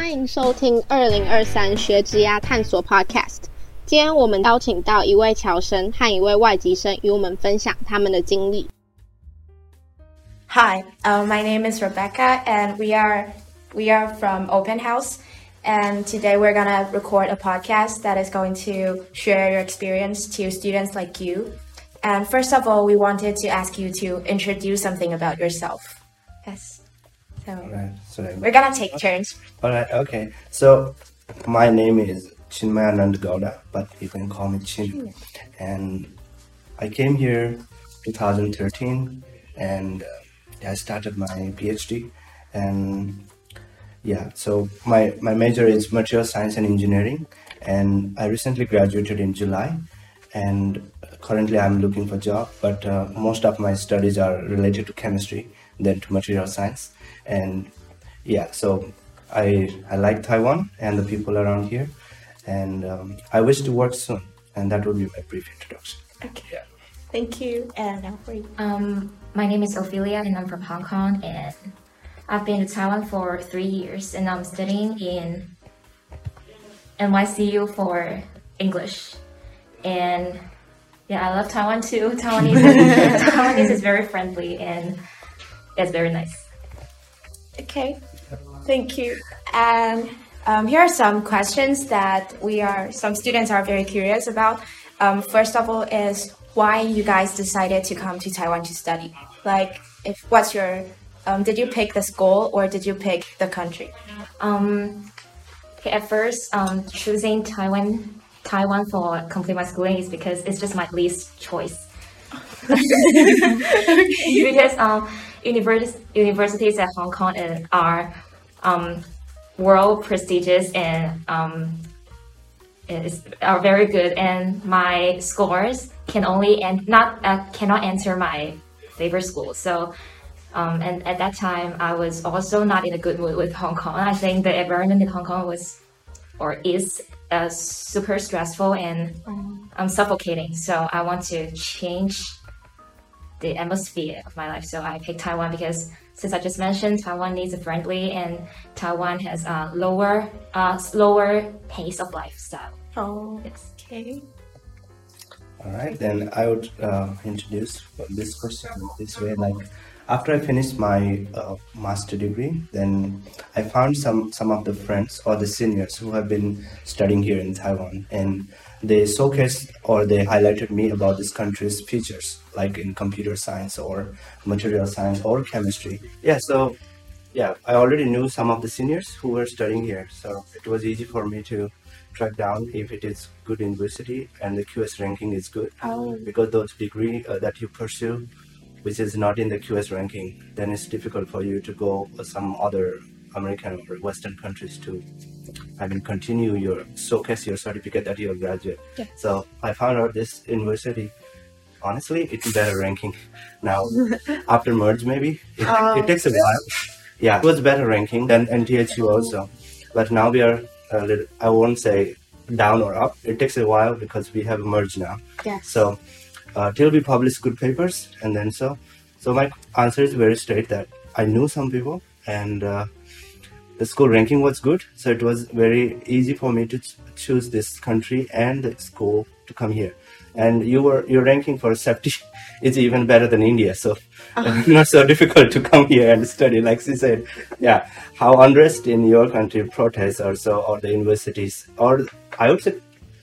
欢迎收听二零二三学职涯探索 Podcast。今天我们邀请到一位侨生和一位外籍生，与我们分享他们的经历。Hi, uh, my name is Rebecca, and we are we are from Open House. And today we're gonna record a podcast that is going to share your experience to students like you. And first of all, we wanted to ask you to introduce something about yourself. Yes. So Right. So we're gonna take turns. all right. Okay. So my name is Chinmayanand Gouda, but you can call me Chin. And I came here 2013, and uh, I started my PhD. And yeah, so my my major is material science and engineering, and I recently graduated in July. And currently, I'm looking for a job, but uh, most of my studies are related to chemistry, then to material science, and yeah, so I I like Taiwan and the people around here, and um, I wish to work soon, and that would be my brief introduction. Okay. Yeah. Thank you. And now for you. Um, my name is Ophelia and I'm from Hong Kong and I've been to Taiwan for three years and I'm studying in NYCU for English. And yeah, I love Taiwan too. Taiwanese, Taiwanese is very friendly and it's very nice. Okay, thank you. And um, here are some questions that we are some students are very curious about. Um, first of all, is why you guys decided to come to Taiwan to study? Like, if what's your um, did you pick the school or did you pick the country? Um, at first, um, choosing Taiwan Taiwan for complete my schooling is because it's just my least choice. because um, univers- universities at Hong Kong are um, world prestigious and um, is, are very good, and my scores can only and not uh, cannot enter my favorite school. So. Um, and at that time, I was also not in a good mood with Hong Kong. I think the environment in Hong Kong was, or is, uh, super stressful and um, suffocating. So I want to change the atmosphere of my life. So I picked Taiwan because, since I just mentioned, Taiwan is friendly and Taiwan has a lower, uh, slower pace of lifestyle. Oh, Yes. okay. All right, then I would uh, introduce this question this way. Like, after I finished my uh, master degree, then I found some some of the friends or the seniors who have been studying here in Taiwan, and they showcased or they highlighted me about this country's features, like in computer science or material science or chemistry. Yeah, so yeah, I already knew some of the seniors who were studying here, so it was easy for me to track down if it is good university and the QS ranking is good. Oh. Because those degree uh, that you pursue, which is not in the QS ranking, then it's difficult for you to go some other American or Western countries to, I mean, continue your showcase your certificate that you're a graduate. Yeah. So I found out this university. Honestly, it's better ranking now. after merge, maybe it, Oh. it takes a while. Yeah, it was better ranking than NTHU also, but now we are a little. I won't say down or up. It takes a while because we have merged now. Yeah. So uh, till we publish good papers, and then so. So my answer is very straight that I knew some people, and uh, the school ranking was good. So it was very easy for me to ch- choose this country and the school to come here. And you were your ranking for safety is even better than India, so not so difficult to come here and study. Like she said, yeah, how unrest in your country protests or so, or the universities, or I would say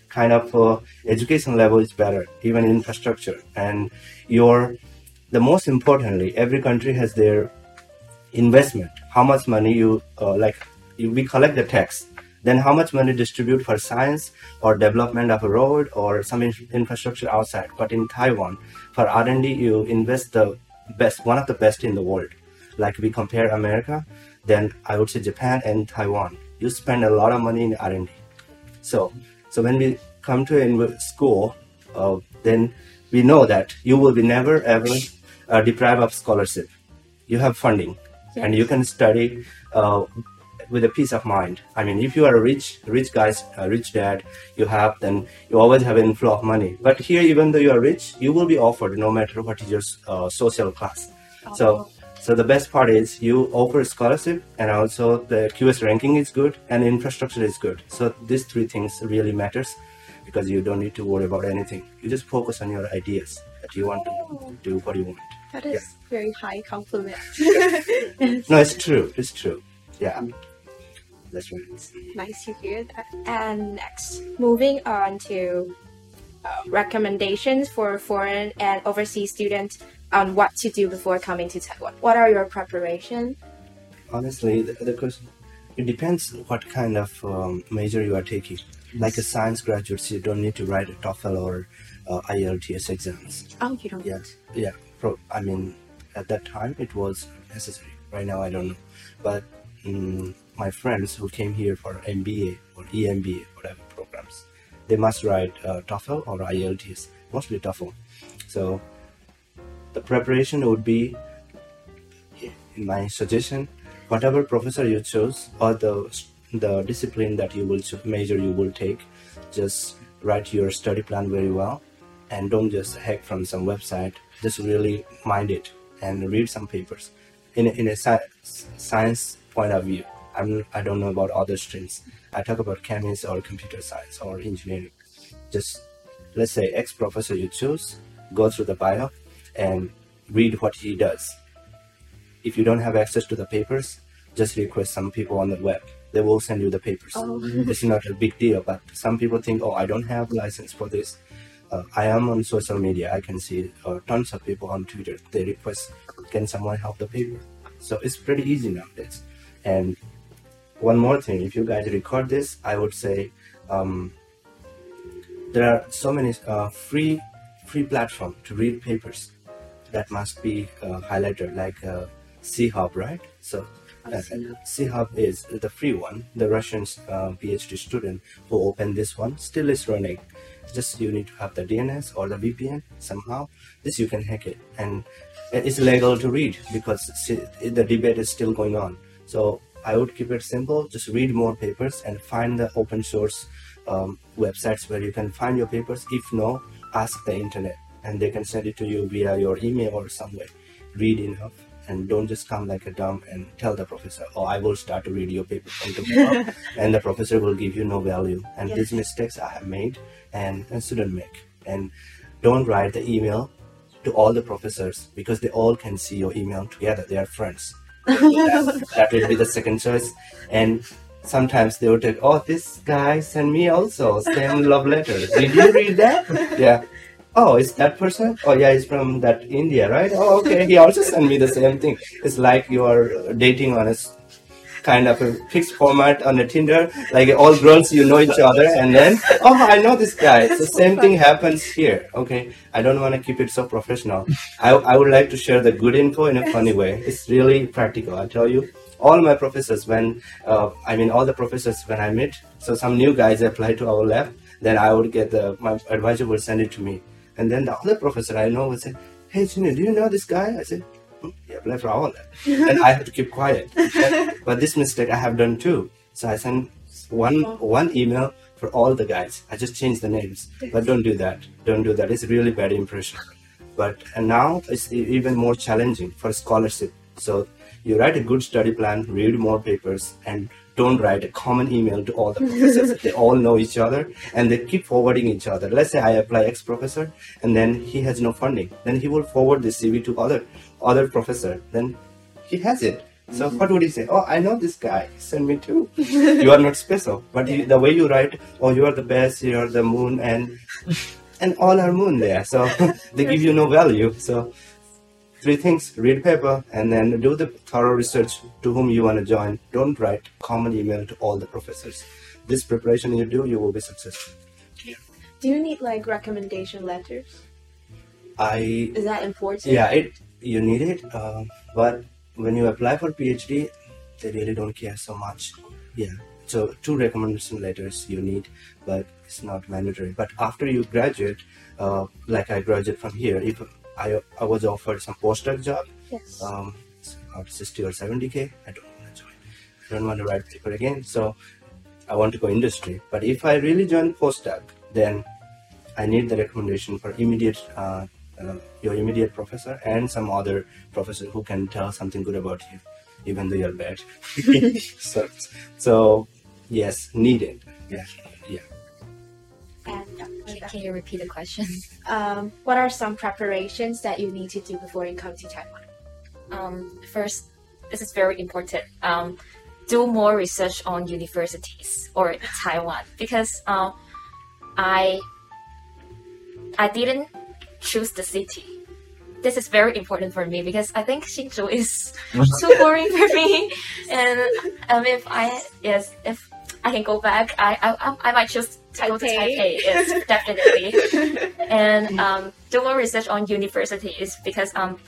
kind of uh, education level is better, even infrastructure. And your, the most importantly, every country has their investment. How much money you uh, like? We collect the tax. Then how much money distribute for science or development of a road or some in- infrastructure outside? But in Taiwan, for R&D, you invest the best, one of the best in the world. Like we compare America, then I would say Japan and Taiwan. You spend a lot of money in R&D. So, so when we come to in school, uh, then we know that you will be never ever uh, deprived of scholarship. You have funding, and you can study uh, with a peace of mind. I mean, if you are a rich, rich guys, a rich dad, you have then you always have an inflow of money. But here, even though you are rich, you will be offered no matter what is your uh, social class. So So the best part is you offer scholarship and also the QS ranking is good and infrastructure is good. So these three things really matters because you don't need to worry about anything. You just focus on your ideas that you want to do what you want. That is very high compliment. No, it's true. It's true. Yeah. That's right. nice to hear that. And next, moving on to uh, recommendations for foreign and overseas students on what to do before coming to Taiwan. What are your preparation? Honestly, the, the question, it depends what kind of um, major you are taking. Like a science graduates, you don't need to write a TOEFL or uh, IELTS exams. Oh, you don't. Yeah, yeah. Pro, I mean, at that time it was necessary. Right now, I don't know. But mm, my friends who came here for MBA or EMBA, whatever programs, they must write uh, TOEFL or IELTS, mostly TOEFL. So the preparation would be, in my suggestion, whatever professor you choose or the the discipline that you will major you will take, just write your study plan very well, and don't just hack from some website. Just really mind it and read some papers. In a, in a sci- science point of view, I'm I don't know about other streams. I talk about chemistry or computer science or engineering. Just let's say ex professor you choose, go through the bio and read what he does. If you don't have access to the papers, just request some people on the web. They will send you the papers. Oh. It's not a big deal, but some people think, oh, I don't have license for this. Uh, I am on social media. I can see uh, tons of people on Twitter. They request, can someone help the paper? So it's pretty easy nowadays. And one more thing, if you guys record this, I would say um, there are so many uh, free free platform to read papers that must be uh, highlighted, like uh, Sci-Hub, right? So uh, Sci-Hub is the free one. The Russian uh, PhD student who opened this one still is running. Just you need to have the DNS or the VPN somehow. This you can hack it, and it's legal to read because the debate is still going on. So I would keep it simple. Just read more papers and find the open source um, websites where you can find your papers. If no, ask the internet and they can send it to you via your email or some way. Read enough and don't just come like a dumb and tell the professor, oh, I will start to read your paper from tomorrow. and the professor will give you no value. And these mistakes I have made and, and student make. And don't write the email to all the professors because they all can see your email together. They are friends. that, that will be the second choice. And sometimes they will take, oh, this guy sent me also same love letter. Did you read that? Yeah. Oh, is that person? Oh, yeah, he's from that India, right? Oh, okay. He also sent me the same thing. It's like you are dating on a kind of a fixed format on a Tinder, like all girls you know each other, and then oh, I know this guy. the same thing happens here. Okay, I don't want to keep it so professional. I I would like to share the good info in a funny way. It's really practical. I tell you. All my professors, when uh, I mean all the professors when I meet, so some new guys apply to our lab, then I would get the my advisor will send it to me, and then the other professor I know would say, "Hey, Junior, do you know this guy?" I said, "Hmm, "He applied for our lab," and I have to keep quiet. but this mistake I have done too. So I send one one email for all the guys. I just changed the names, but don't do that. Don't do that. It's really bad impression. But and now it's even more challenging for scholarship. So you write a good study plan, read more papers, and don't write a common email to all the professors. they all know each other and they keep forwarding each other. Let's say I apply X professor and then he has no funding. Then he will forward the CV to other other professor. Then he has it. So mm-hmm. what would he say? Oh, I know this guy. Send me too. you are not special, but you, the way you write, oh, you are the best. You are the moon, and and all are moon there. So they give you no value. So three things: read paper, and then do the thorough research to whom you want to join. Don't write common email to all the professors. This preparation you do, you will be successful. Do you need like recommendation letters? I Is that important? yeah it you need it uh, but when you apply for phd they really don't care so much yeah so two recommendation letters you need but it's not mandatory but after you graduate uh, like i graduate from here if i i was offered some postdoc job Yes. um about 60 or 70k i don't want to join i don't want to write paper again so i want to go industry but if i really join postdoc then i need the recommendation for immediate uh, uh, your immediate professor and some other professor who can tell something good about you, even though you're bad. so, so yes, needed. Yeah, yeah. And Can, can you repeat the question? um, what are some preparations that you need to do before you come to Taiwan? Um, first, this is very important. Um, do more research on universities or Taiwan because um, I I didn't choose the city. This is very important for me because I think Hsinchu is too boring for me. And um, if I yes, if I can go back, I I, I might choose to go to Taipei. Taipei. Yes, definitely. and um, do more research on universities because um,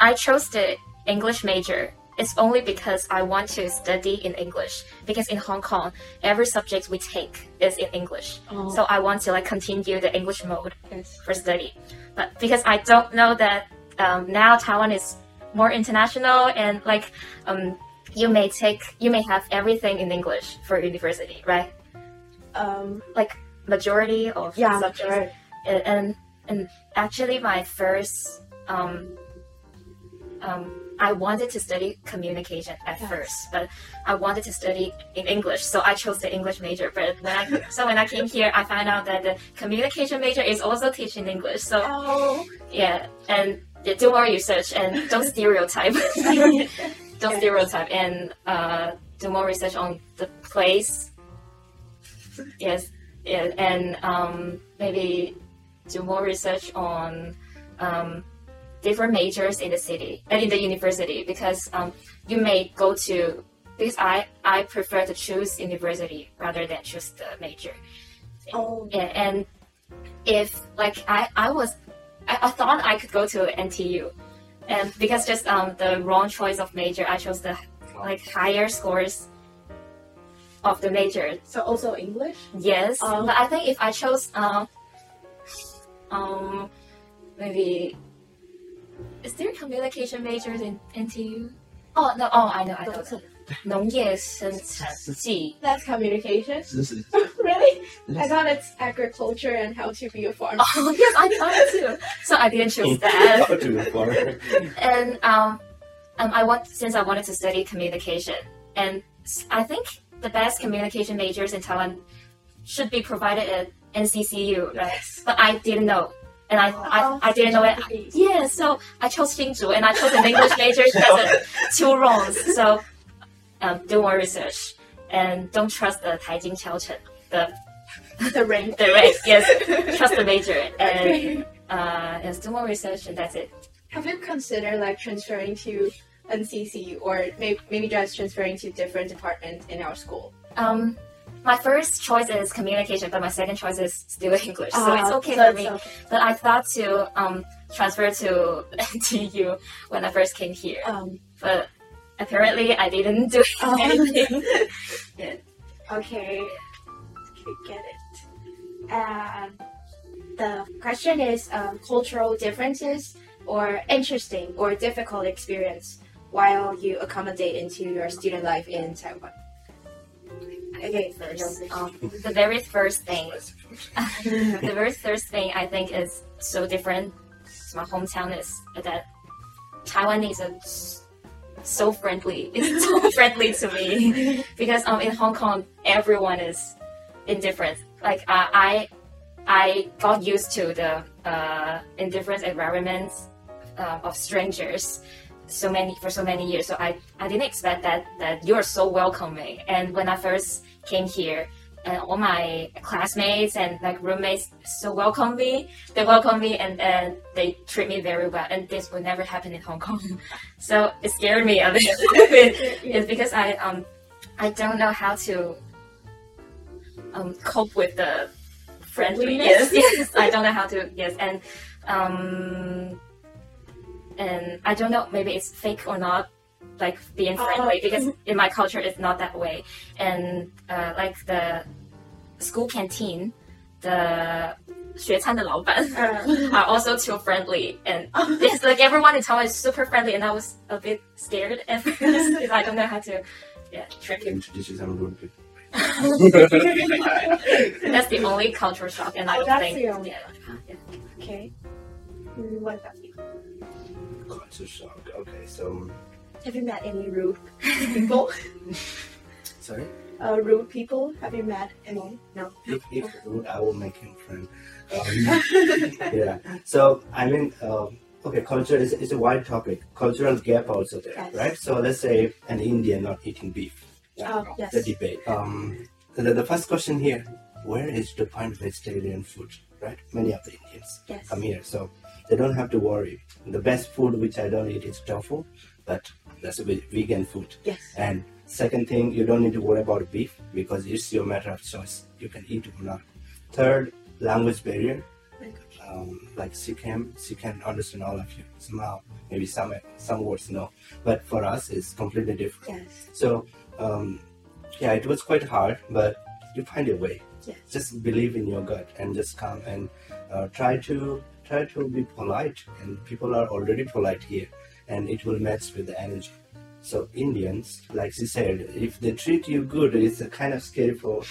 I chose the English major. It's only because I want to study in English. Because in Hong Kong, every subject we take is in English. Oh. So I want to like continue the English mode Yes. for study. But because I don't know that um, now Taiwan is more international and like um, you may take you may have everything in English for university, right? Um, Like majority of yeah, subjects and, and actually my first um, um, I wanted to study communication at Yes. first, but I wanted to study in English, so I chose the English major. But when I so when I came here, I found out that the communication major is also teaching English. So Oh. yeah, and yeah, do more research and don't stereotype. don't stereotype and uh, do more research on the place. Yes, yeah, and um, maybe do more research on um, different majors in the city and in the university because um, you may go to because I I prefer to choose university rather than choose the major Oh. and, and if like I, I was I, I thought I could go to NTU and because just um the wrong choice of major I chose the like higher scores of the major. So also English? Yes, um, but I think if I chose uh, um, maybe is there communication majors in NTU? Oh no! Oh, I know, I know. That. That's communication. really? I thought it's agriculture and how to be a farmer. Oh yes, I thought too. So I didn't choose that. how to be a farmer. And um, um, I want since I wanted to study communication, and I think the best communication majors in Taiwan should be provided at NCCU, right? But I didn't know, and I I, I didn't know it. Yeah, so I chose Hsinchu, and I chose an English major because of two wrongs. So um, do more research and don't trust the Taijing Qiaochen, the the rank. the rank. Yes, trust the major and uh, yes, do more research, and that's it. Have you considered like transferring to NCC or maybe, maybe just transferring to different departments in our school? Um, my first choice is communication, but my second choice is still English, so it's Ah, okay so for me. okay. But I thought to um, transfer to NTU when I first came here, Um, but apparently I didn't do Oh. anything. okay, okay, get it. And the question is um, cultural differences or interesting or difficult experience while you accommodate into your student life in Taiwan. Okay, First, um, the very first thing, the very first thing I think is so different my hometown is that Taiwanese are so friendly. It's so friendly to me because um in Hong Kong everyone is indifferent. Like uh, I I got used to the uh, indifferent environments uh, of strangers so many for so many years. So I, I didn't expect that that you're so welcoming. And when I first came here, and all my classmates and like roommates so welcome me. They welcome me and, and they treat me very well. And this would never happen in Hong Kong. So it scared me a bit. It's because I um I don't know how to um cope with the friendly yes, Friendliness? yes. I don't know how to yes and um and I don't know maybe it's fake or not like being friendly Oh. because in my culture it's not that way and uh, like the school canteen the 学餐的老板 Uh, are also too friendly and it's like everyone in Taiwan is super friendly and I was a bit scared at first because I don't know how to yeah trick him Introduce you some good people. that's the only cultural shock and I Oh, don't that's think the only yeah, yeah. okay. Mm, What about you? Culture shock. Okay, so Have you met any rude people? sorry. uh, rude people? Have you met any? No. If, if rude, I will make him friend. Um, yeah. So I mean, um, okay, culture is, is a wide topic. Cultural gap also there, Yes. right? So let's say an Indian not eating beef. Oh, yes. The debate. Um, the, the first question here: Where is to find vegetarian food? Right? Many of the Indians Yes. come here, so they don't have to worry. The best food which I don't eat is tofu, but that's a vegan food. Yes. And second thing, you don't need to worry about beef because it's your matter of choice. You can eat or not. Third, language barrier. Um, like Sikkim, she can understand all of you somehow. Maybe some some words no, but for us it's completely different. Yes. So um, yeah, it was quite hard, but you find a way. Yes. Just believe in your gut and just come and uh, try to try to be polite. And people are already polite here, and it will match with the energy. So Indians, like she said, if they treat you good, it's a kind of scary for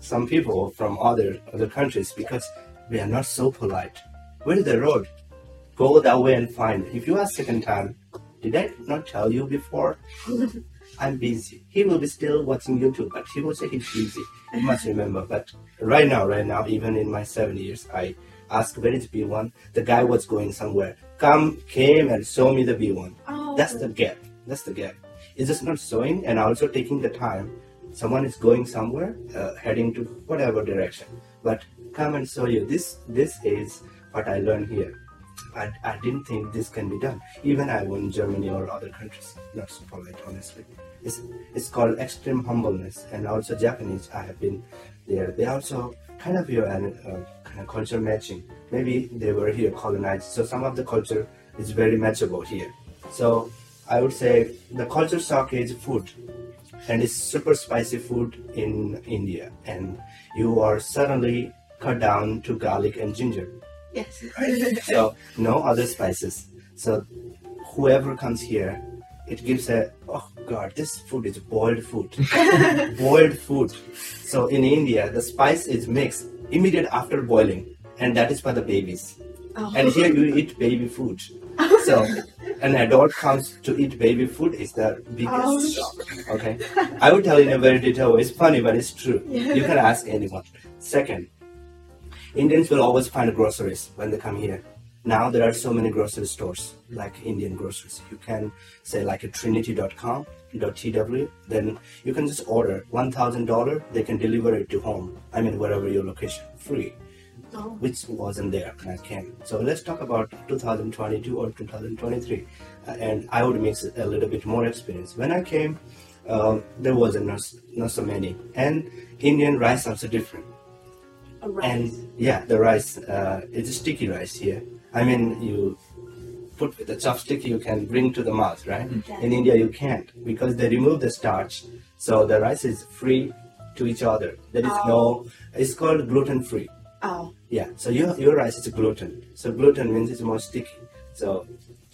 some people from other other countries because we are not so polite. Where is the road? Go that way and find. If you ask second time, did I not tell you before? I'm busy. He will be still watching YouTube, but he will say he's busy. You must remember. But right now, right now, even in my seven years, I asked where is B1. The guy was going somewhere. Come, came and show me the B1. Oh. That's the gap. That's the gap. It's just not showing and also taking the time. Someone is going somewhere, uh, heading to whatever direction. But come and show you. This this is what I learned here. I, I didn't think this can be done. Even I went Germany or other countries. Not so polite, honestly. It's, it's called extreme humbleness. And also Japanese, I have been there. They also kind of your uh, culture matching. Maybe they were here colonized. So some of the culture is very matchable here. So I would say the culture shock is food. And it's super spicy food in India. And you are suddenly cut down to garlic and ginger Yes. so no other spices. So whoever comes here, it gives a oh god, this food is boiled food, boiled food. So in India, the spice is mixed immediate after boiling, and that is for the babies. Oh. And here you eat baby food. So an adult comes to eat baby food is the biggest Oh. shock. Okay, I will tell you in a very detailed way. It's funny, but it's true. Yeah. You can ask anyone. Second, Indians will always find groceries when they come here. Now there are so many grocery stores like Indian groceries. You can say like a trinity.com .tw, then you can just order $1,000. They can deliver it to home. I mean, wherever your location, free, Oh. which wasn't there when I came. So let's talk about 2022 or 2023. Uh, and I would mix a little bit more experience. When I came, um, there wasn't not, not so many. And Indian rice also different. A rice. And yeah, the rice, uh, it's a sticky rice here. I mm-hmm. mean, you put with a chopstick, you can bring to the mouth, right? Yeah. In India, you can't because they remove the starch. So the rice is free to each other. There is no, oh. it's called gluten free. oh. Yeah, so your, your rice is gluten. So gluten means it's more sticky. So,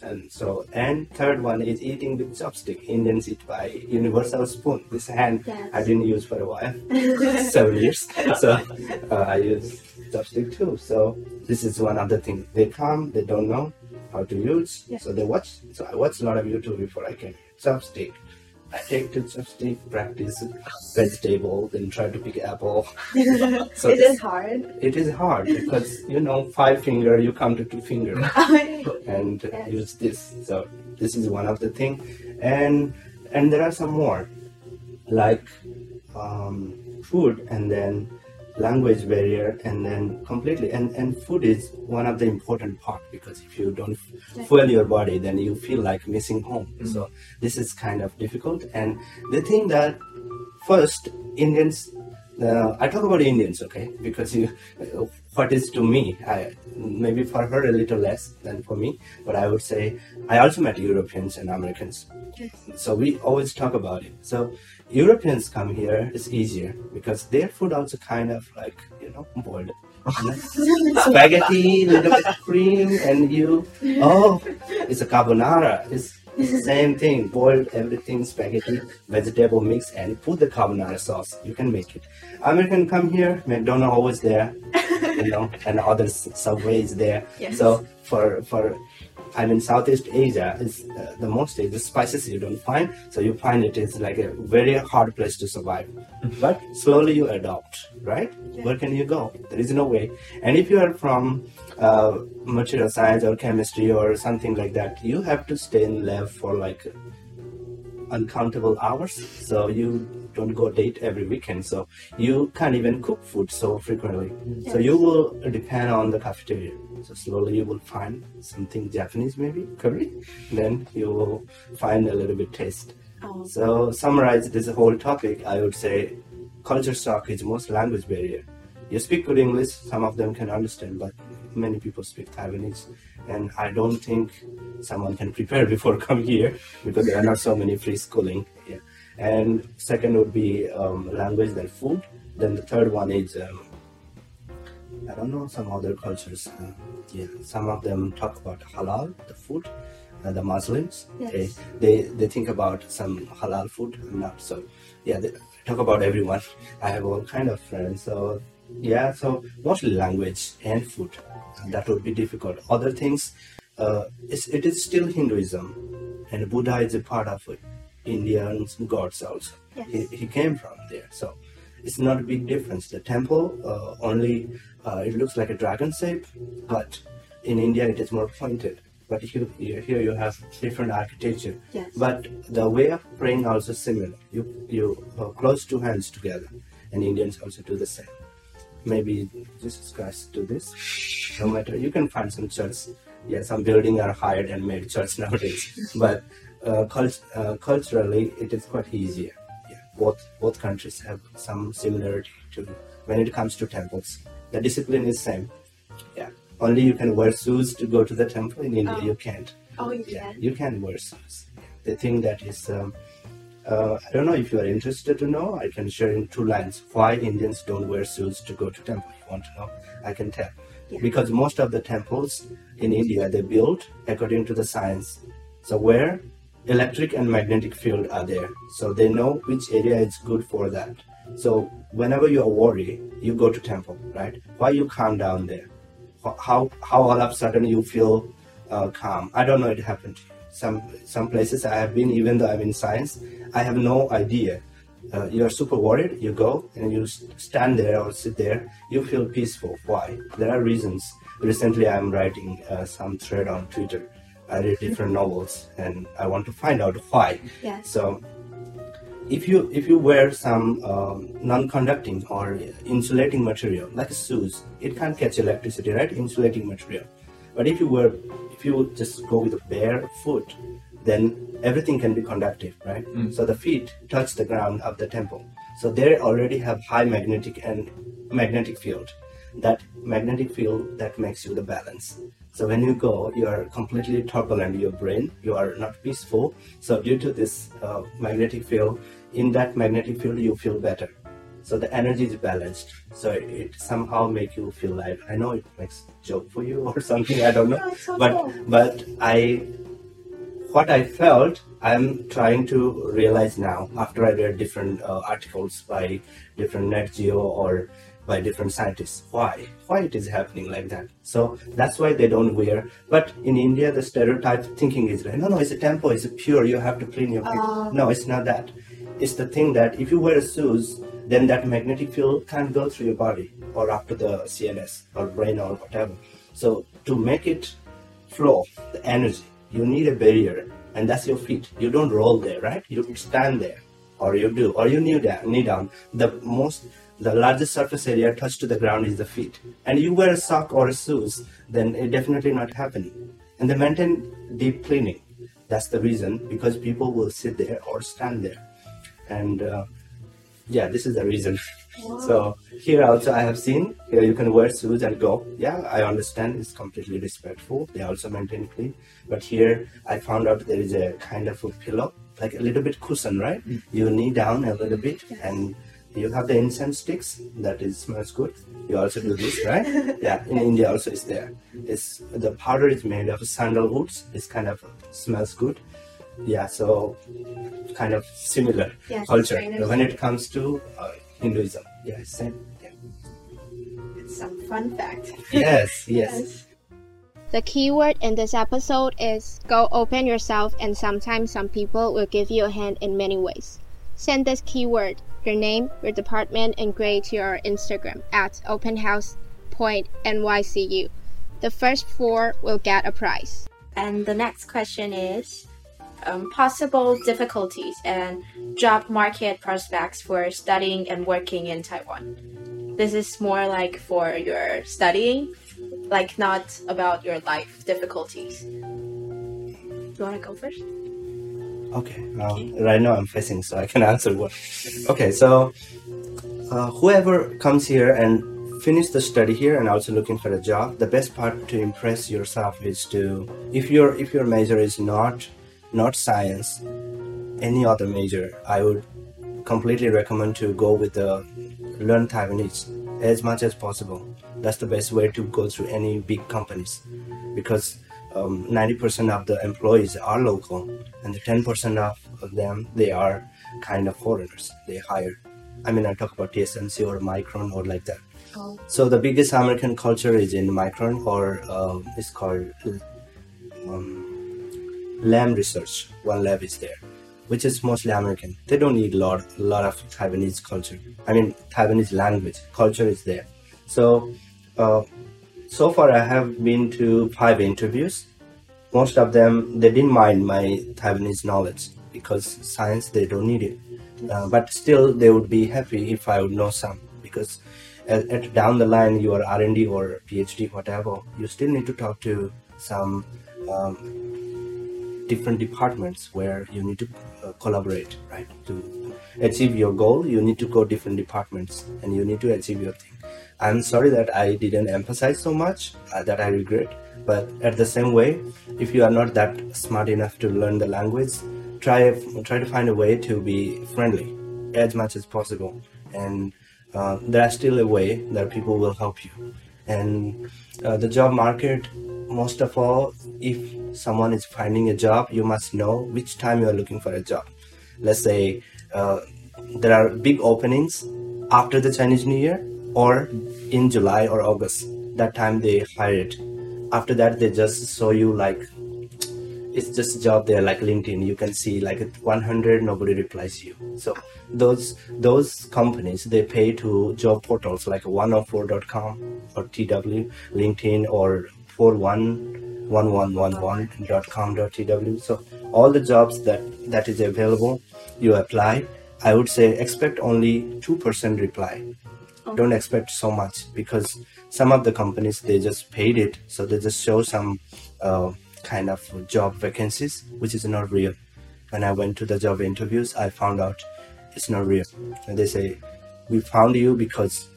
and so, and third one is eating with chopstick. Indians eat by universal spoon. This hand Yes. I didn't use for a while, seven years. So uh, I use chopstick too. So this is one other thing. They come, they don't know how to use. Yeah. So they watch. So I watched a lot of YouTube before I came. Chopstick. I take to chopstick, practice vegetable, then try to pick apple. So Is it hard? it is hard because you know five finger you come to two finger and Yes. use this so this is one of the thing and and there are some more like um, food and then language barrier and then completely and and food is one of the important part because if you don't fuel your body then you feel like missing home so this is kind of difficult and the thing that first indians uh, I talk about Indians, okay? Because you, uh, what is to me, I, maybe for her a little less than for me, but I would say I also met Europeans and Americans. So we always talk about it. So Europeans come here, it's easier because their food also kind of like, you know, boiled. Spaghetti, little bit of cream, and you, oh, it's a carbonara. It's it's the same thing, boiled everything, spaghetti, vegetable mix, and put the carbonara sauce. You can make it. American come here, McDonald's always there. you know, and other s- subways there. Yes. So for for I mean, Southeast Asia is uh, the most is the spices you don't find. So you find it is like a very hard place to survive. But slowly you adopt, right? Where can you go? There is no way. And if you are from uh, material science or chemistry or something like that, you have to stay in lab for like uncountable hours. So you don't go date every weekend. So you can't even cook food so frequently. So you will depend on the cafeteria. So slowly you will find something Japanese maybe curry. Then you will find a little bit taste. Oh. So summarize this whole topic, I would say culture shock is most language barrier. You speak good English, some of them can understand, but many people speak Taiwanese, and I don't think someone can prepare before come here because there are not so many free schooling here. And second would be um, language, then food. Then the third one is um, I don't know some other cultures. Uh, yeah, some of them talk about halal, the food. Uh, the Muslims, they, they they think about some halal food. I'm not so. Yeah, they talk about everyone. I have all kind of friends. So yeah, so mostly language and food. That would be difficult. Other things, uh, it's, it is still Hinduism, and Buddha is a part of it. Indian gods also. He, he came from there, so it's not a big difference. The temple uh, only uh, it looks like a dragon shape, but in India it is more pointed. But here, here here you have different architecture. Yes. But the way of praying also similar. You you uh, close two hands together, and Indians also do the same. Maybe Jesus Christ do this. No matter you can find some church. Yeah, some building are hired and made church nowadays. but uh, cult- uh, culturally, it is quite easier. Yeah, both both countries have some similarity to when it comes to temples. The discipline is same. Yeah, only you can wear shoes to go to the temple. In India, you can't. Oh, you Yeah, can. you can wear shoes. They think that is. Um, uh, I don't know if you are interested to know. I can share in two lines why Indians don't wear shoes to go to temple. You want to know? I can tell. Yeah. Because most of the temples in India they built according to the science. So where electric and magnetic field are there, so they know which area is good for that. So whenever you are worried, you go to temple, right? Why you calm down there? How how all of a sudden you feel uh, calm? I don't know. It happened. Some some places I have been, even though I'm in science, I have no idea. Uh, you are super worried. You go and you stand there or sit there. You feel peaceful. Why? There are reasons. Recently, I'm writing uh, some thread on Twitter. I read different novels, and I want to find out why. Yes. So, if you if you wear some um, non-conducting or insulating material like shoes, it can't catch electricity, right? Insulating material. But if you wear, if you just go with a bare foot, then everything can be conductive, right? So the feet touch the ground of the temple. So they already have high magnetic and magnetic field. That magnetic field that makes you the balance. So when you go, you are completely turbulent. Your brain, you are not peaceful. So due to this uh, magnetic field, in that magnetic field, you feel better. So the energy is balanced. So it somehow make you feel light. I know it makes joke for you or something. I don't know, No, so but cool. but I what I felt, I'm trying to realize now after I read different uh, articles by different Net Geo or by different scientists. Why? Why it is happening like that? So that's why they don't wear. But in India, the stereotype thinking is like, no, no, it's a temple, it's a pure. You have to clean your feet. Ah. no, it's not that. It's the thing that if you wear shoes, then that magnetic field can't go through your body or up to the CNS or brain or whatever. So to make it flow, the energy, you need a barrier, and that's your feet. You don't roll there, right? You stand there, or you do, or you kneel down. Knee down. The most, the largest surface area touched to the ground is the feet. And you wear a sock or a shoes, then it definitely not happening. And they maintain deep cleaning. That's the reason because people will sit there or stand there, and uh, yeah, this is the reason. So here also I have seen here you can wear shoes and go. Yeah, I understand it's completely respectful. They also maintain clean. But here I found out there is a kind of a pillow, like a little bit cushion, right? You knee down a little bit and you have the incense sticks that is smells good. You also do this, right? yeah, in India also is there. It's the powder is made of sandalwoods. It's kind of smells good. Yeah, so kind of similar Yes, culture when it comes to uh, Hinduism. Yeah, same. Yeah. It's some fun fact. Yes, yes. The keyword in this episode is go open yourself, and sometimes some people will give you a hand in many ways. Send this keyword, your name, your department, and grade to your Instagram at openhouse.nycu. The first four will get a prize. And the next question is um, possible difficulties and job market prospects for studying and working in Taiwan. This is more like for your studying, like not about your life difficulties. Do you want to go first? Okay. Um, right now I'm facing, so I can answer what. Okay, so uh, whoever comes here and finish the study here and also looking for a job, the best part to impress yourself is to if your if your major is not not science, any other major, I would completely recommend to go with the learn Taiwanese as much as possible. That's the best way to go through any big companies because um, 90% of the employees are local and the 10% of them they are kind of foreigners. They hire i mean i talk about tsmc or micron or like that. Oh. so the biggest american culture is in micron or uh, it's called um, Lam research. One lab is there which is mostly american. They don't need a lot, lot of taiwanese culture. I mean taiwanese language culture is there. So uh, so far i have been to five interviews. Most of them they didn't mind my taiwanese knowledge because science they don't need it. Uh, but still they would be happy if i would know some because at, at down the line your r&d or phd whatever you still need to talk to some um, different departments where you need to uh, collaborate right? To achieve your goal you need to go different departments and you need to achieve your thing i'm sorry that i didn't emphasize so much uh, that i regret but at the same way if you are not that smart enough to learn the language try try to find a way to be friendly as much as possible. And uh, there's still a way that people will help you. And uh, the job market most of all if someone is finding a job you must know which time you are looking for a job. Let's say uh, there are big openings after the chinese new year or in july or august that time they hire it. After that they just show you like it's just job there like linkedin. You can see like 100 nobody replies you. So those those companies they pay to job portals like 104.com or tw linkedin or 411111.com.tw so all the jobs that that is available you apply. I would say expect only 2% reply don't expect so much because some of the companies they just paid it. So they just show some uh, kind of job vacancies which is not real. When i went to the job interviews i found out it's not real. And they say we found you because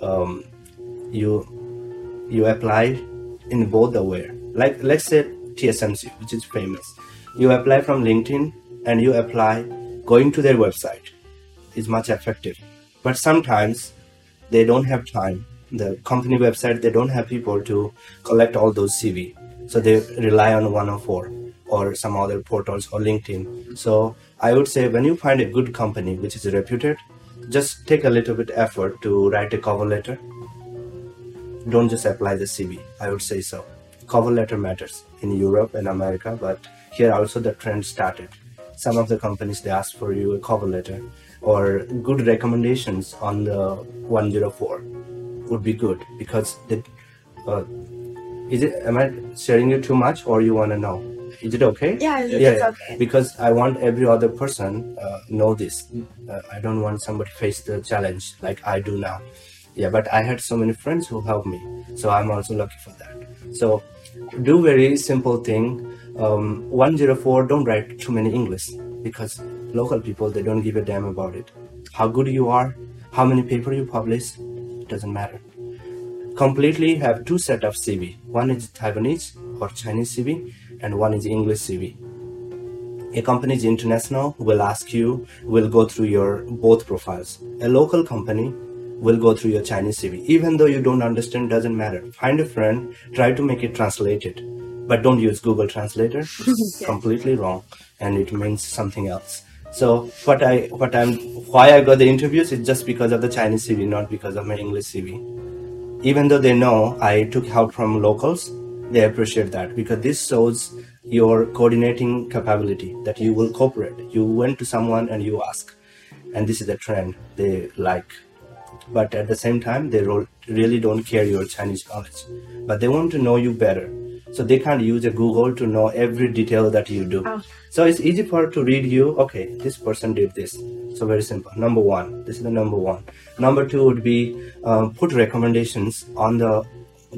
um, you you applied in both the way. Like let's say tsmc which is famous. You apply from linkedin and you apply going to their website. Is much effective. But sometimes they don't have time. The company website they don't have people to collect all those cv so they rely on 104 or some other portals or linkedin. So i would say when you find a good company which is reputed just take a little bit effort to write a cover letter. Don't just apply the cv i would say so. Cover letter matters in europe and america but here also the trend started. Some of the companies they ask for you a cover letter or good recommendations on the 104 would be good because the uh, is it am i sharing you too much or you want to know? Is it okay? Yeah, it's yeah, okay. because i want every other person uh, know this. Uh, i don't want somebody face the challenge like i do now. Yeah but i had so many friends who helped me so i'm also lucky for that. So do very simple thing. Um, 104 don't write too many english because local people they don't give a damn about it. How good you are how many paper you publish doesn't matter. Completely have two set of cv one is taiwanese or chinese cv and one is english cv a company is international will ask you will go through your both profiles. A local company will go through your chinese cv even though you don't understand doesn't matter. Find a friend try to make it translated but don't use google translator it's completely wrong and it means something else so what i what i'm why i got the interviews is just because of the chinese cv not because of my english cv even though they know I took help from locals, they appreciate that because this shows your coordinating capability that you will cooperate. You went to someone and you ask, and this is the trend they like. But at the same time, they really don't care your Chinese knowledge, but they want to know you better. So they can't use a Google to know every detail that you do. Oh. So it's easy for to read you. Okay, this person did this. So very simple. Number one, this is the number one. Number two would be um, put recommendations on the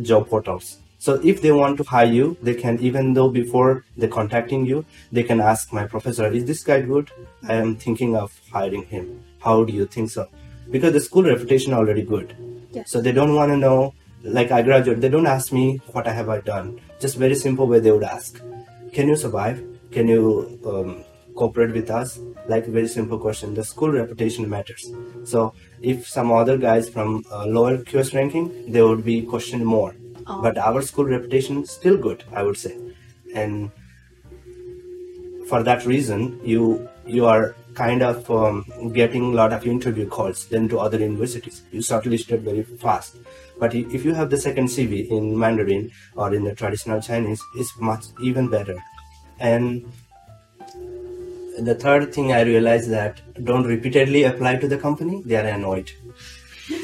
job portals so if they want to hire you, they can, even though before they contacting you, they can ask my professor, is this guy good? I am thinking of hiring him. How do you think so? Because the school reputation already good. So they don't want to know, like I graduate, they don't ask me what I have I done. Just very simple way they would ask, can you survive? Can you um, cooperate with us? Like very simple question. The school reputation matters. So if some other guys from uh, lower QS ranking, they would be questioned more Oh. But our school reputation is still good, I would say. And for that reason, you you are kind of um, getting a lot of interview calls then to other universities. You shortlisted very fast. But if you have the second CV in Mandarin or in the traditional Chinese, it's much even better. And the third thing I realized that don't repeatedly apply to the company, they are annoyed.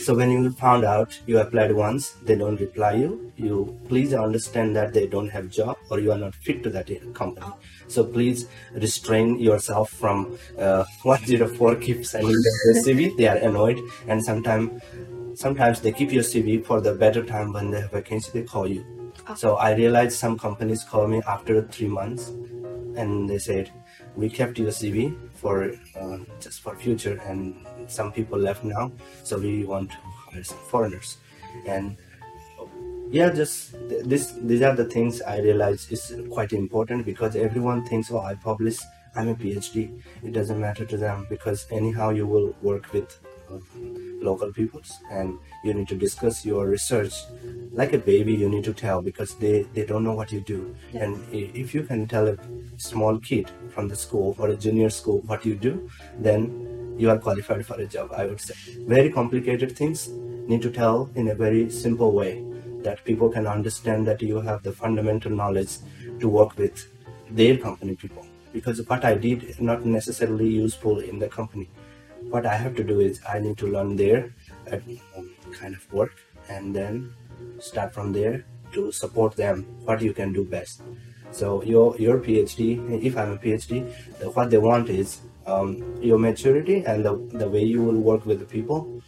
So when you found out you applied once, they don't reply you. You please understand that they don't have job or you are not fit to that company. So please restrain yourself from uh, 104 keep sending their CV. They are annoyed and sometimes sometimes they keep your CV for the better time when they have vacancy. They call you. So I realized some companies call me after three months and they said we kept your CV for uh, just for future and some people left now so we want to hire some foreigners and yeah just this these are the things i realize is quite important because everyone thinks oh i publish i'm a phd it doesn't matter to them because anyhow you will work with local peoples and you need to discuss your research. Like a baby you need to tell because they they don't know what you do. And if you can tell a small kid from the school or a junior school what you do then you are qualified for a job i would say. Very complicated things need to tell in a very simple way that people can understand that you have the fundamental knowledge to work with their company people. Because what i did not necessarily useful in the company what i have to do is i need to learn their um, kind of work and then start from there to support them what you can do best. So your your phd if i'm a phd what they want is um, your maturity and the, the way you will work with the people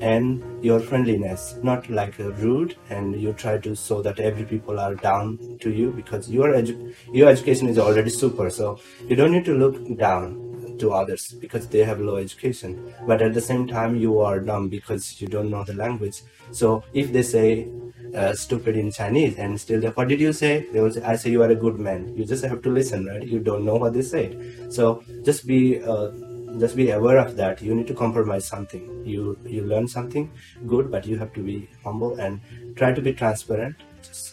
and your friendliness not like a rude and you try to so that every people are down to you because your edu- your education is already super. So you don't need to look down to others because they have low education but at the same time you are dumb because you don't know the language so if they say uh, stupid in Chinese and still, what did you say? They will say, I say you are a good man. You just have to listen, right? You don't know what they said. So just be, uh, just be aware of that. You need to compromise something. You you learn something good, but you have to be humble and try to be transparent. Just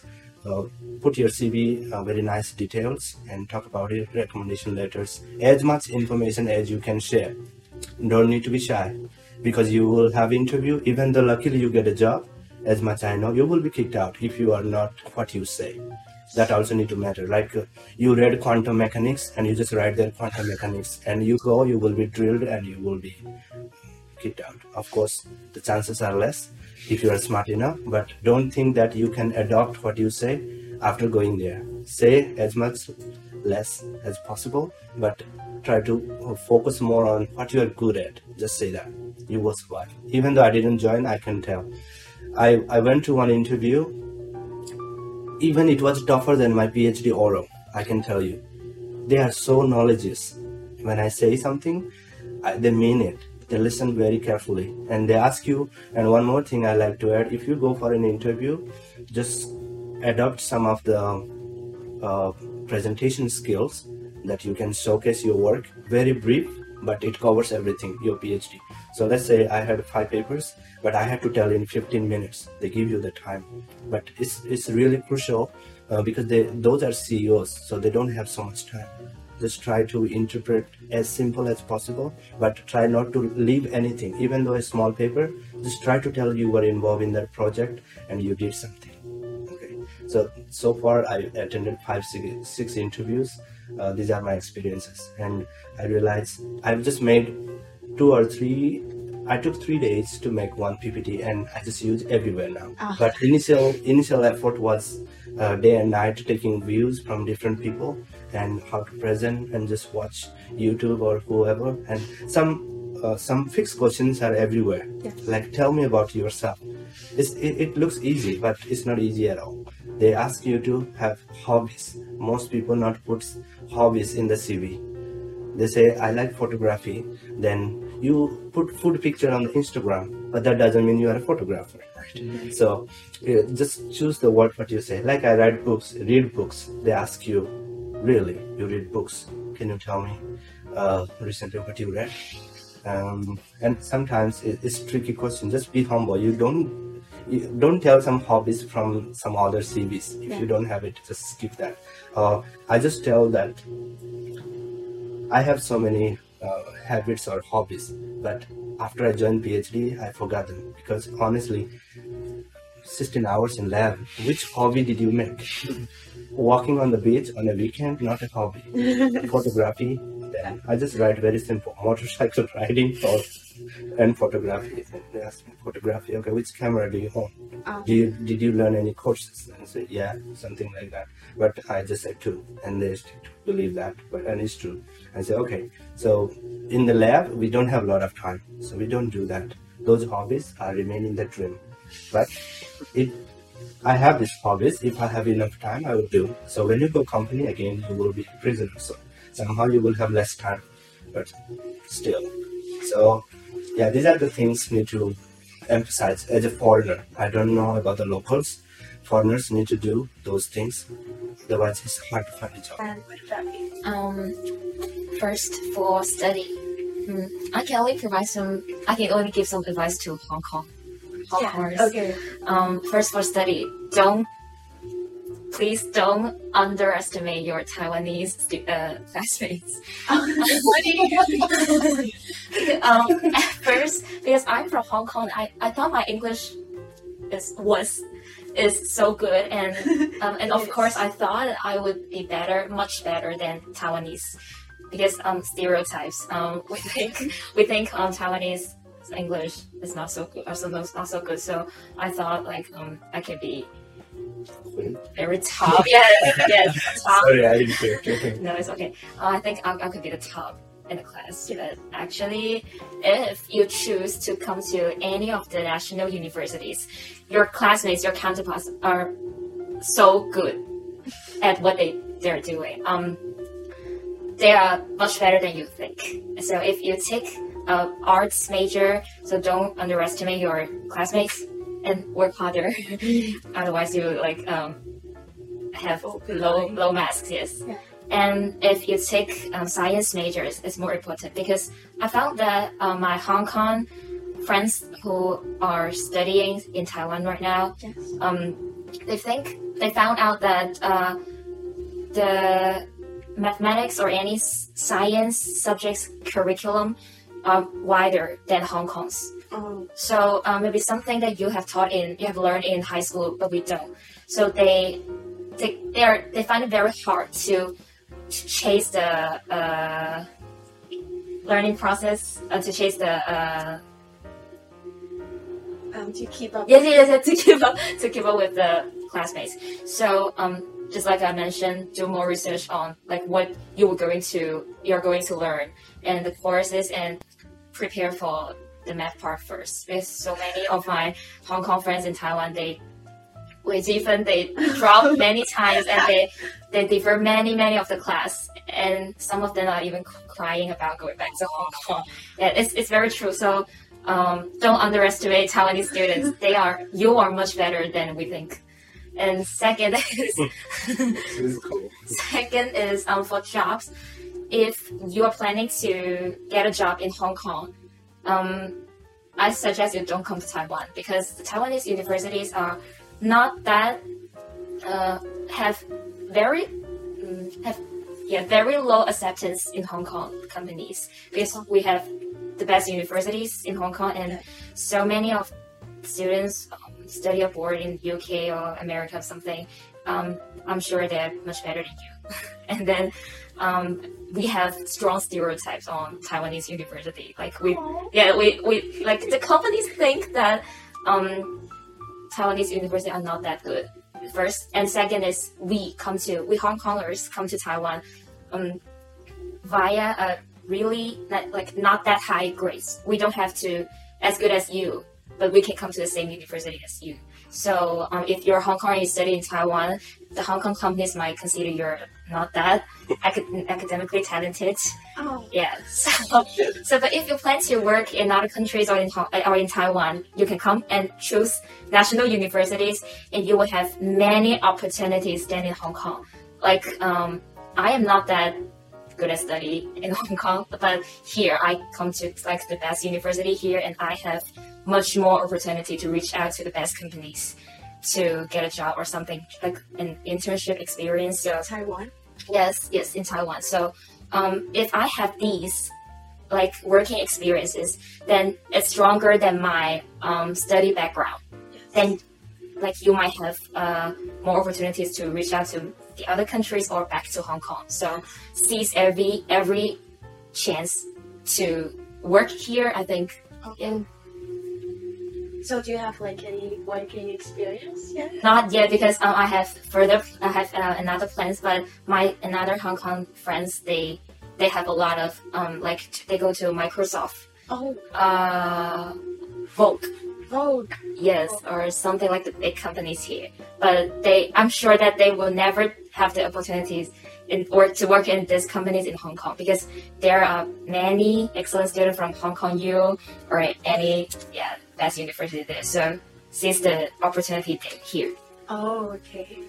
put your CV uh, very nice details and talk about your Recommendation letters, as much information as you can share. Don't need to be shy because you will have interview. Even though luckily you get a job, as much I know, you will be kicked out if you are not what you say. That also need to matter. Like uh, you read quantum mechanics and you just write there quantum mechanics, and you go, you will be drilled and you will be kicked out. Of course, the chances are less if you are smart enough, but don't think that you can adopt what you say after going there. Say as much less as possible, but try to focus more on what you are good at. Just say that you will survive. Even though I didn't join, I can tell I, I went to one interview. Even it was tougher than my PhD oral, I can tell you. They are so knowledgeable. When I say something, I, they mean it. They listen very carefully and they ask you. And one more thing I like to add if you go for an interview, just adopt some of the uh, presentation skills that you can showcase your work. Very brief, but it covers everything, your PhD. So let's say I had five papers, but I had to tell in 15 minutes. They give you the time, but it's it's really crucial uh, because they those are CEOs, so they don't have so much time. Just try to interpret as simple as possible but try not to leave anything. Even though a small paper just try to tell you were involved in that project and you did something. Okay. So so far i attended five six, six interviews. Uh, these are my experiences. And i realized i've just made two or three I took three days to make one PPT, and I just use everywhere now. Ah. But initial initial effort was uh, day and night taking views from different people and how to present and just watch YouTube or whoever. And some uh, some fixed questions are everywhere. Yeah. Like tell me about yourself. It's, it, it looks easy, but it's not easy at all. They ask you to have hobbies. Most people not put hobbies in the CV they say i like photography then you put food picture on the instagram but that doesn't mean you are a photographer. Right so uh, just choose the word what you say. Like i write books read books. They ask you really you read books? Can you tell me uh, recently what you read? Um, and sometimes it, it's tricky question. Just be humble. You don't you don't tell some hobbies from some other cvs if Yeah. you don't have it just skip that. Uh, i just tell that I have so many uh, habits or hobbies, but after I joined PhD, I forgot them because honestly, 16 hours in lab, which hobby did you make? Walking on the beach on a weekend, not a hobby. Photography, then I just write very simple motorcycle riding or and photography. They ask me photography. Okay, which camera do you own? Oh. Ah. Do you, did you learn any courses? And I say yeah, something like that. But I just said two, and they believe that, but and it's true. I say okay. So in the lab, we don't have a lot of time, so we don't do that. Those hobbies are remaining the dream. But if I have these hobbies, if I have enough time, I will do. So when you go company again, you will be a prisoner. So somehow you will have less time, but still. So yeah, these are the things need to emphasize as a foreigner. I don't know about the locals. Foreigners need to do those things. Otherwise, it's hard to find a job. And what about you? Um, first for study, hmm, I can only provide some. I can only give some advice to Hong Kong. Hong Kongers. Okay. Um, first for study, don't please don't underestimate your Taiwanese stu- uh, classmates. um, at first, because I'm from Hong Kong, I, I thought my English is was is so good, and um, and of course I thought I would be better, much better than Taiwanese, because um stereotypes. Um, we think we think um Taiwanese English is not so good, or sometimes not so good. So I thought like um I can be very top. yes, yes, top. Sorry, I didn't hear. No, it's okay. Uh, I think I, I could be the top in the class. But actually, if you choose to come to any of the national universities, your classmates, your counterparts are so good at what they they're doing. Um, they are much better than you think. So if you take a arts major, so don't underestimate your classmates and work harder. Otherwise, you like um, have low low marks. Yes. Yeah. And if you take um, science majors, it's more important because I found that uh, my Hong Kong friends who are studying in Taiwan right now, Yes. um, they think they found out that uh, the mathematics or any science subjects curriculum are wider than Hong Kong's. Oh, So um, maybe something that you have taught in, you have learned in high school, but we don't. So they, they, they are, they find it very hard to ch- chase the uh, learning process, uh, to chase the uh, um, to keep up. yes, yes, yes, to keep up, to keep up with the classmates. So um, just like I mentioned, do more research on like what you were going to, you're going to learn, and the courses, and prepare for the math part first. Because so many of my Hong Kong friends in Taiwan, they with even they drop many times and they they defer many many of the class and some of them are even crying about going back to Hong Kong. Yeah, it's it's very true. So um, don't underestimate Taiwanese students. They are you are much better than we think. And second is is cool. Second is um, for jobs. If you are planning to get a job in Hong Kong, um, I suggest you don't come to Taiwan because the Taiwanese universities are not that uh, have very mm, have yeah, very low acceptance in Hong Kong companies because we have the best universities in Hong Kong and so many of students um, study abroad in UK or America or something. Um, I'm sure they're much better than you. and then um, we have strong stereotypes on Taiwanese university. Like we, yeah, we, we like the companies think that um, Taiwanese university are not that good. First and second is we come to we Hong Kongers come to Taiwan um, via a really not, like not that high grades. We don't have to as good as you, but we can come to the same university as you. So um, if you're Hong Kong and you study in Taiwan, the Hong Kong companies might consider you're not that acad- academically talented. Oh. Yeah. So, so, but if you plan to work in other countries or in or in Taiwan, you can come and choose national universities, and you will have many opportunities than in Hong Kong. Like um, I am not that good at study in Hong Kong, but here I come to like the best university here, and I have much more opportunity to reach out to the best companies to get a job or something like an internship experience. So Taiwan. yes, yes, in Taiwan. So um, if I have these like working experiences, then it's stronger than my um, study background. Then like you might have uh, more opportunities to reach out to the other countries or back to Hong Kong. So seize every every chance to work here. I think in So do you have like any working experience yet? Not yet because um, I have further I have uh, another plans, but my another Hong Kong friends they they have a lot of um like they go to Microsoft, Oh, uh, Vogue, Vogue. yes, or something like the big companies here. But they I'm sure that they will never have the opportunities in or to work in these companies in Hong Kong because there are many excellent students from Hong Kong U or any yeah best university there. So seize the opportunity here. Oh, okay.